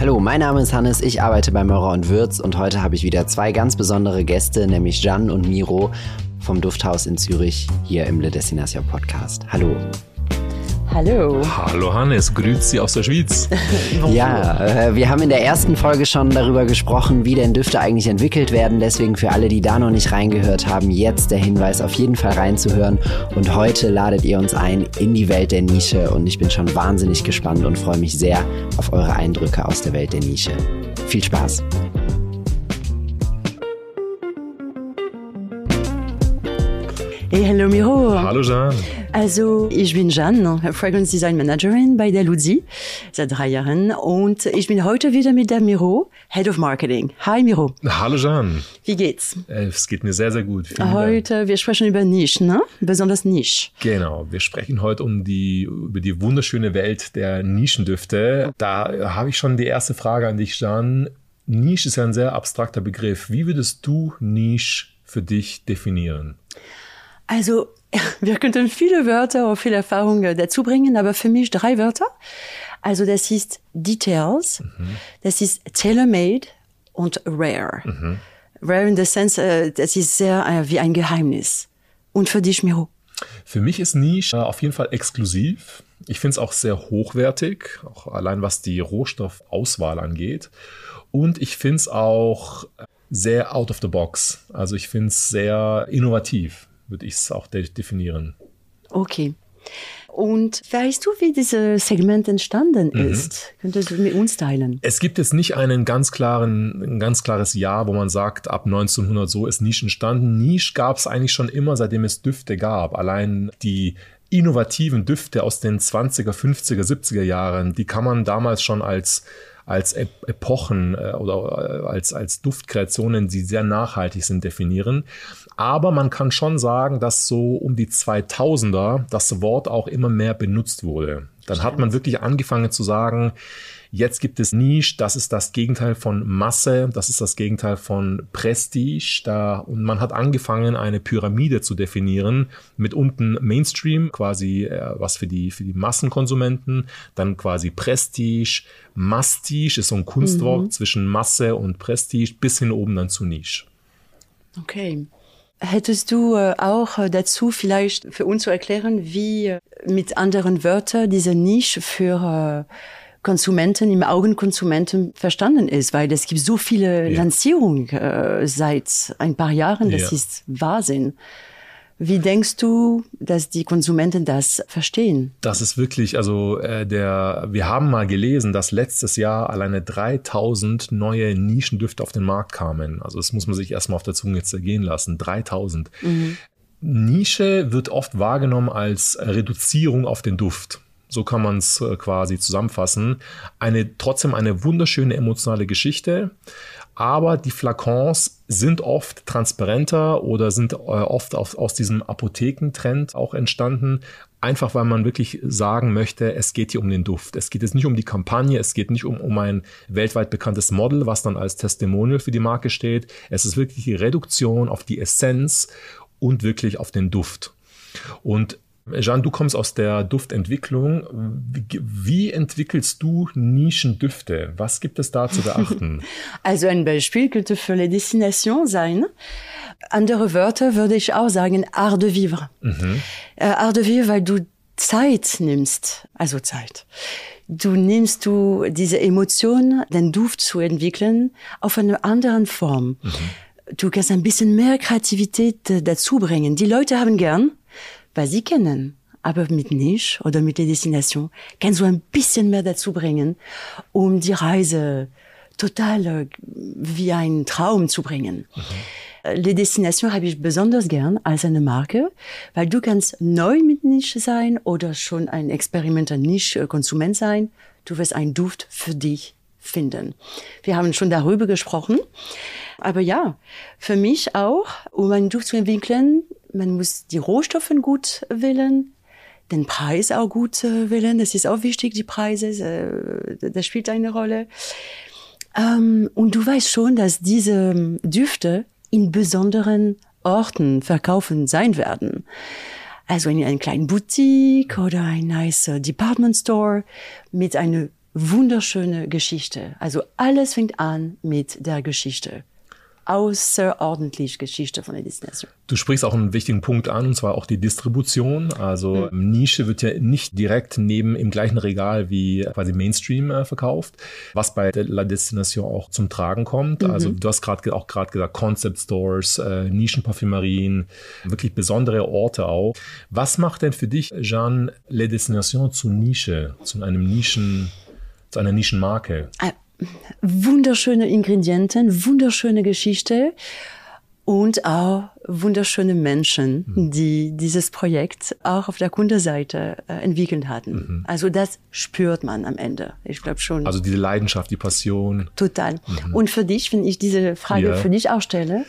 Hallo, mein Name ist Hannes, ich arbeite bei Maurer und Würz und heute habe ich wieder zwei ganz besondere Gäste, nämlich Jan und Miro vom Dufthaus in Zürich hier im Le Destination Podcast. Hallo. Hallo. Hallo Hannes, grüß Sie aus der Schweiz. ja, äh, wir haben in der ersten Folge schon darüber gesprochen, wie denn Düfte eigentlich entwickelt werden. Deswegen für alle, die da noch nicht reingehört haben, jetzt der Hinweis, auf jeden Fall reinzuhören. Und heute ladet ihr uns ein in die Welt der Nische und ich bin schon wahnsinnig gespannt und freue mich sehr auf eure Eindrücke aus der Welt der Nische. Viel Spaß. Hey, hallo Miro. Hallo Jean. Also, ich bin Jan, Fragrance Design Managerin bei der Luzi seit drei Jahren und ich bin heute wieder mit der Miro, Head of Marketing. Hi Miro. Hallo Jean. Wie geht's? Äh, es geht mir sehr, sehr gut. Vielen heute, Dank. wir sprechen über Nische, ne? Besonders Nische. Genau, wir sprechen heute um die, über die wunderschöne Welt der Nischendüfte. Da habe ich schon die erste Frage an dich, Jean. Nische ist ja ein sehr abstrakter Begriff. Wie würdest du Nische für dich definieren? Also, wir könnten viele Wörter oder viele Erfahrungen dazu bringen, aber für mich drei Wörter. Also, das ist Details, mhm. das ist tailor-made und rare. Mhm. Rare in the sense, äh, das ist sehr äh, wie ein Geheimnis. Und für dich, Miro? Für mich ist Niche äh, auf jeden Fall exklusiv. Ich finde es auch sehr hochwertig, auch allein was die Rohstoffauswahl angeht. Und ich finde es auch sehr out of the box. Also ich finde es sehr innovativ würde ich es auch de definieren. Okay. Und weißt du, wie dieses Segment entstanden mhm. ist? Könntest du mit uns teilen? Es gibt jetzt nicht einen ganz klaren, ein ganz klares Jahr, wo man sagt, ab 1900 so ist Nische entstanden. Nische gab es eigentlich schon immer, seitdem es Düfte gab. Allein die innovativen Düfte aus den 20er, 50er, 70er Jahren, die kann man damals schon als als Epochen äh, oder äh, als, als Duftkreationen, die sehr nachhaltig sind, definieren. Aber man kann schon sagen, dass so um die 2000er das Wort auch immer mehr benutzt wurde. Dann Stimmt. hat man wirklich angefangen zu sagen, Jetzt gibt es Nische, das ist das Gegenteil von Masse, das ist das Gegenteil von Prestige. Da, und man hat angefangen, eine Pyramide zu definieren, mit unten Mainstream, quasi äh, was für die, für die Massenkonsumenten, dann quasi Prestige, Mastige ist so ein Kunstwort mhm. zwischen Masse und Prestige, bis hin oben dann zu Nische. Okay. Hättest du äh, auch äh, dazu vielleicht für uns zu erklären, wie äh, mit anderen Wörtern diese Nische für Konsumenten im Augenkonsumenten verstanden ist, weil es gibt so viele ja. Lancierungen äh, seit ein paar Jahren, das ja. ist Wahnsinn. Wie denkst du, dass die Konsumenten das verstehen? Das ist wirklich, also äh, der, wir haben mal gelesen, dass letztes Jahr alleine 3000 neue Nischendüfte auf den Markt kamen. Also das muss man sich erstmal auf der Zunge zergehen lassen. 3000. Mhm. Nische wird oft wahrgenommen als Reduzierung auf den Duft. So kann man es äh, quasi zusammenfassen. Eine, trotzdem eine wunderschöne emotionale Geschichte. Aber die Flakons sind oft transparenter oder sind äh, oft auf, aus diesem Apothekentrend auch entstanden. Einfach weil man wirklich sagen möchte, es geht hier um den Duft. Es geht jetzt nicht um die Kampagne, es geht nicht um, um ein weltweit bekanntes Model, was dann als Testimonial für die Marke steht. Es ist wirklich die Reduktion auf die Essenz und wirklich auf den Duft. Und Jean, du kommst aus der Duftentwicklung. Wie entwickelst du Nischendüfte? Was gibt es da zu beachten? Also ein Beispiel könnte für les Destination sein. Andere Wörter würde ich auch sagen Art de vivre. Mhm. Äh, Art de vivre, weil du Zeit nimmst, also Zeit. Du nimmst du diese Emotion, den Duft zu entwickeln, auf eine andere Form. Mhm. Du kannst ein bisschen mehr Kreativität äh, dazu bringen. Die Leute haben gern weil sie kennen. Aber mit Niche oder mit der Destination kannst du ein bisschen mehr dazu bringen, um die Reise total äh, wie ein Traum zu bringen. Mhm. Les Destinations habe ich besonders gern als eine Marke, weil du kannst neu mit Niche sein oder schon ein experimenter Niche-Konsument sein. Du wirst einen Duft für dich finden. Wir haben schon darüber gesprochen. Aber ja, für mich auch, um einen Duft zu entwickeln, man muss die Rohstoffe gut wählen, den Preis auch gut äh, wählen. Das ist auch wichtig, die Preise, äh, das spielt eine Rolle. Ähm, und du weißt schon, dass diese ähm, Düfte in besonderen Orten verkaufen sein werden. Also in einer kleinen Boutique oder ein nice Department Store mit einer wunderschöne Geschichte. Also alles fängt an mit der Geschichte außerordentlich Geschichte von der Destination. Du sprichst auch einen wichtigen Punkt an, und zwar auch die Distribution. Also mhm. Nische wird ja nicht direkt neben im gleichen Regal wie quasi Mainstream äh, verkauft, was bei La Destination auch zum Tragen kommt. Mhm. Also du hast gerade auch gerade gesagt, Concept Stores, äh, Nischenparfümerien, wirklich besondere Orte auch. Was macht denn für dich, Jean, La Destination zu Nische, zu einem Nischen, zu einer Nischenmarke? Äh wunderschöne Ingredienten, wunderschöne Geschichte und auch wunderschöne Menschen, mhm. die dieses Projekt auch auf der Kundenseite äh, entwickelt hatten. Mhm. Also das spürt man am Ende. Ich glaube schon. Also diese Leidenschaft, die Passion. Total. Mhm. Und für dich, wenn ich diese Frage ja. für dich auch stelle,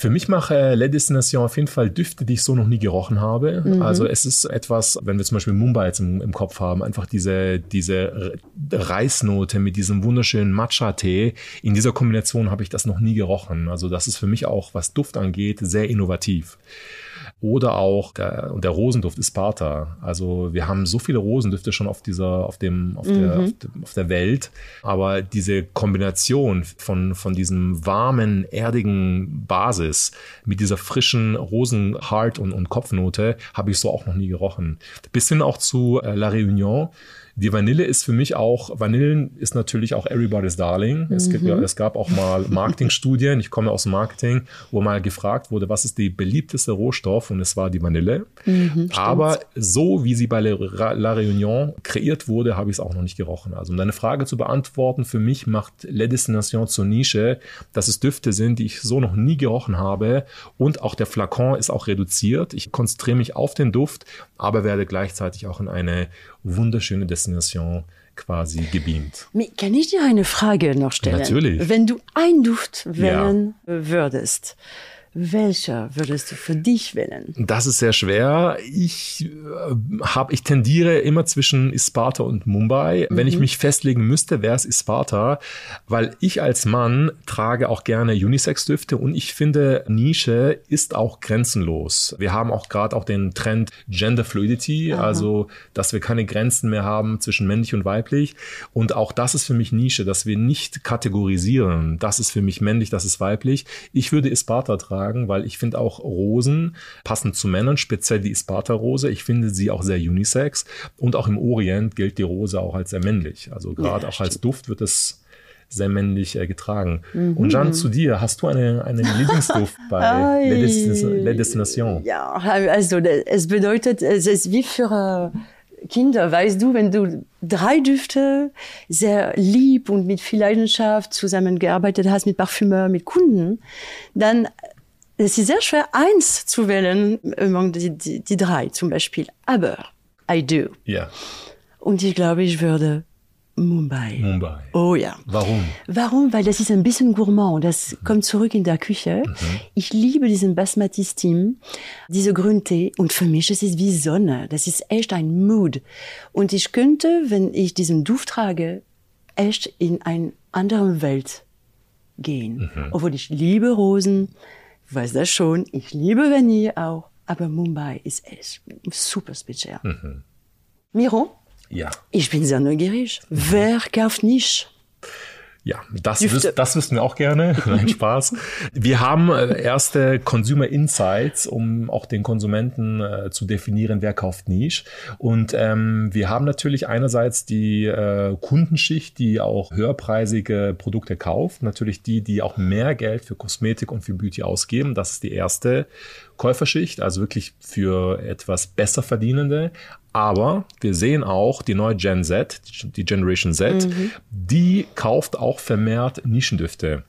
für mich mache äh, La Destination auf jeden Fall Düfte, die ich so noch nie gerochen habe. Mhm. Also es ist etwas, wenn wir zum Beispiel Mumbai jetzt im, im Kopf haben, einfach diese, diese Reisnote mit diesem wunderschönen Matcha-Tee. In dieser Kombination habe ich das noch nie gerochen. Also das ist für mich auch, was Duft angeht, sehr innovativ. Oder auch der, der Rosenduft Isparta. Also wir haben so viele Rosendüfte schon auf dieser, auf dem, auf, mhm. der, auf, auf, der Welt. Aber diese Kombination von, von diesem warmen, erdigen Basis mit dieser frischen Rosenhart- und, und Kopfnote habe ich so auch noch nie gerochen. Bis hin auch zu äh, La Réunion die Vanille ist für mich auch, Vanillen ist natürlich auch everybody's darling. Es, mhm. gibt ja, es gab auch mal Marketingstudien, ich komme aus Marketing, wo mal gefragt wurde, was ist die beliebteste Rohstoff und es war die Vanille. Mhm, Aber so wie sie bei La Réunion kreiert wurde, habe ich es auch noch nicht gerochen. Also um deine Frage zu beantworten, für mich macht La Destination zur Nische, dass es Düfte sind, die ich so noch nie gerochen habe und auch der Flakon ist auch reduziert. Ich konzentriere mich auf den Duft, aber werde gleichzeitig auch in eine wunderschöne Destination quasi gebeamt. Kann ich dir eine Frage noch stellen? Natürlich. Wenn du einen Duft wählen ja. würdest, welcher würdest du für dich wählen? Das ist sehr schwer. Ich äh, habe, ich tendiere immer zwischen Isparta und Mumbai. Mhm. Wenn ich mhm. mich festlegen müsste, wäre es Isparta, weil ich als Mann trage auch gerne Unisex-Düfte und ich finde, Nische ist auch grenzenlos. Wir haben auch gerade auch den Trend Gender Fluidity, Aha. also dass wir keine Grenzen mehr haben zwischen männlich und weiblich. Und auch das ist für mich Nische, dass wir nicht kategorisieren. Das ist für mich männlich, das ist weiblich. Ich würde Isparta tragen sagen, weil ich finde auch Rosen passend zu Männern, speziell die Isparta-Rose. Ich finde sie auch sehr unisex und auch im Orient gilt die Rose auch als sehr männlich. Also gerade ja, auch stimmt. als Duft wird es sehr männlich äh, getragen. Mhm. Und Jean, zu dir, hast du eine, einen Lieblingsduft bei La Destination? Ja, also es bedeutet, es ist wie für äh, Kinder, weißt du, wenn du drei Düfte sehr lieb und mit viel Leidenschaft zusammengearbeitet hast mit Parfümeur, mit Kunden, dann es ist sehr schwer, eins zu wählen, die, die, die drei zum Beispiel. Aber I do. Ja. Und ich glaube, ich würde Mumbai. Mumbai. Oh ja. Warum? Warum? Weil das ist ein bisschen gourmand. Das mhm. kommt zurück in der Küche. Mhm. Ich liebe diesen Basmati-Steam, diese Grüntee. Und für mich ist es wie Sonne. Das ist echt ein Mood. Und ich könnte, wenn ich diesen Duft trage, echt in eine andere Welt gehen. Mhm. Obwohl ich liebe Rosen, weiß das schon, ich liebe Vanille auch, aber Mumbai ist echt super speziell. Mhm. Miro? Ja. Ich bin sehr neugierig. Mhm. Wer kauft nicht? Ja, das, wüs das wüssten wir auch gerne. Nein, Spaß. Wir haben äh, erste Consumer Insights, um auch den Konsumenten äh, zu definieren, wer kauft Niche. Und ähm, wir haben natürlich einerseits die äh, Kundenschicht, die auch höherpreisige Produkte kauft. Natürlich die, die auch mehr Geld für Kosmetik und für Beauty ausgeben. Das ist die erste Käuferschicht, also wirklich für etwas besser verdienende. Aber wir sehen auch die neue Gen Z, die Generation Z, mhm. die kauft auch vermehrt Nischendüfte.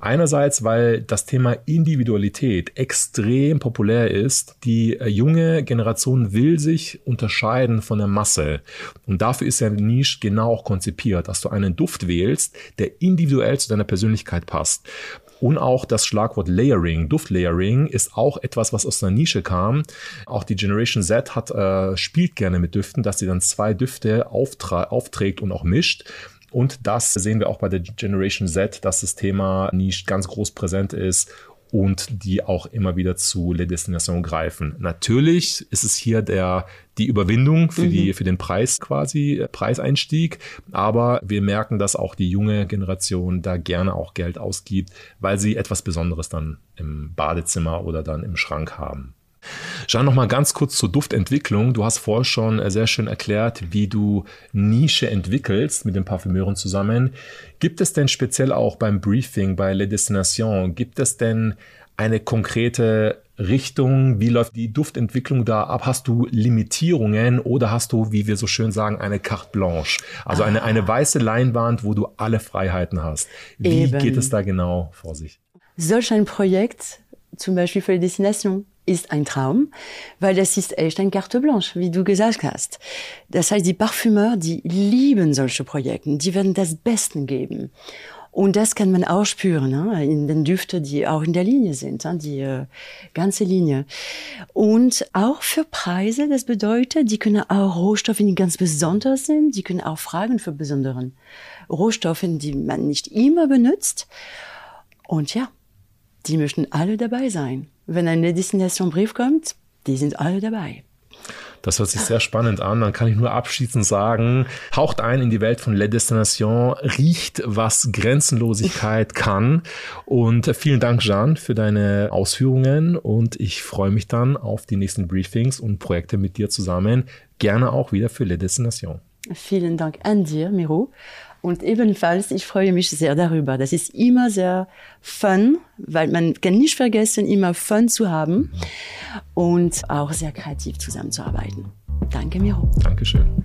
Einerseits, weil das Thema Individualität extrem populär ist. Die äh, junge Generation will sich unterscheiden von der Masse. Und dafür ist ja Niche genau auch konzipiert, dass du einen Duft wählst, der individuell zu deiner Persönlichkeit passt. Und auch das Schlagwort Layering, Duftlayering, ist auch etwas, was aus einer Nische kam. Auch die Generation Z hat, äh, spielt gerne mit Düften, dass sie dann zwei Düfte aufträgt und auch mischt. Und das sehen wir auch bei der Generation Z, dass das Thema Nische ganz groß präsent ist und die auch immer wieder zu Les Destinations greifen. Natürlich ist es hier der, die Überwindung für, mhm. die, für den Preis quasi, äh, Preiseinstieg, aber wir merken, dass auch die junge Generation da gerne auch Geld ausgibt, weil sie etwas Besonderes dann im Badezimmer oder dann im Schrank haben. Jean, noch mal ganz kurz zur Duftentwicklung. Du hast vorher schon äh, sehr schön erklärt, wie du Nische entwickelst mit den Parfümeuren zusammen. Gibt es denn speziell auch beim Briefing bei Les Destinations, gibt es denn eine konkrete Richtung? Wie läuft die Duftentwicklung da ab? Hast du Limitierungen oder hast du, wie wir so schön sagen, eine carte blanche? Also eine, eine weiße Leinwand, wo du alle Freiheiten hast. Wie Eben. geht es da genau vor sich? Solch ein Projekt, zum Beispiel für die Destination, ist ein Traum, weil das ist echt ein carte blanche, wie du gesagt hast. Das heißt, die Parfümeur, die lieben solche Projekte, die werden das Besten geben. Und das kann man auch spüren ne? in den Düften, die auch in der Linie sind, ne? die äh, ganze Linie. Und auch für Preise, das bedeutet, die können auch Rohstoffe, die ganz besonders sind, die können auch fragen für besonderen Rohstoffe, die man nicht immer benutzt. Und ja, die möchten alle dabei sein. Wenn ein Destination-Brief kommt, die sind alle dabei. Das hört sich sehr spannend an. Dann kann ich nur abschließend sagen, taucht ein in die Welt von La Destination, riecht, was Grenzenlosigkeit kann. Und vielen Dank, Jean, für deine Ausführungen. Und ich freue mich dann auf die nächsten Briefings und Projekte mit dir zusammen. Gerne auch wieder für La Destination. Vielen Dank an dir, Miro. Und ebenfalls, ich freue mich sehr darüber. Das ist immer sehr fun, weil man kann nicht vergessen, immer Fun zu haben und auch sehr kreativ zusammenzuarbeiten. Danke, Miro. Dankeschön.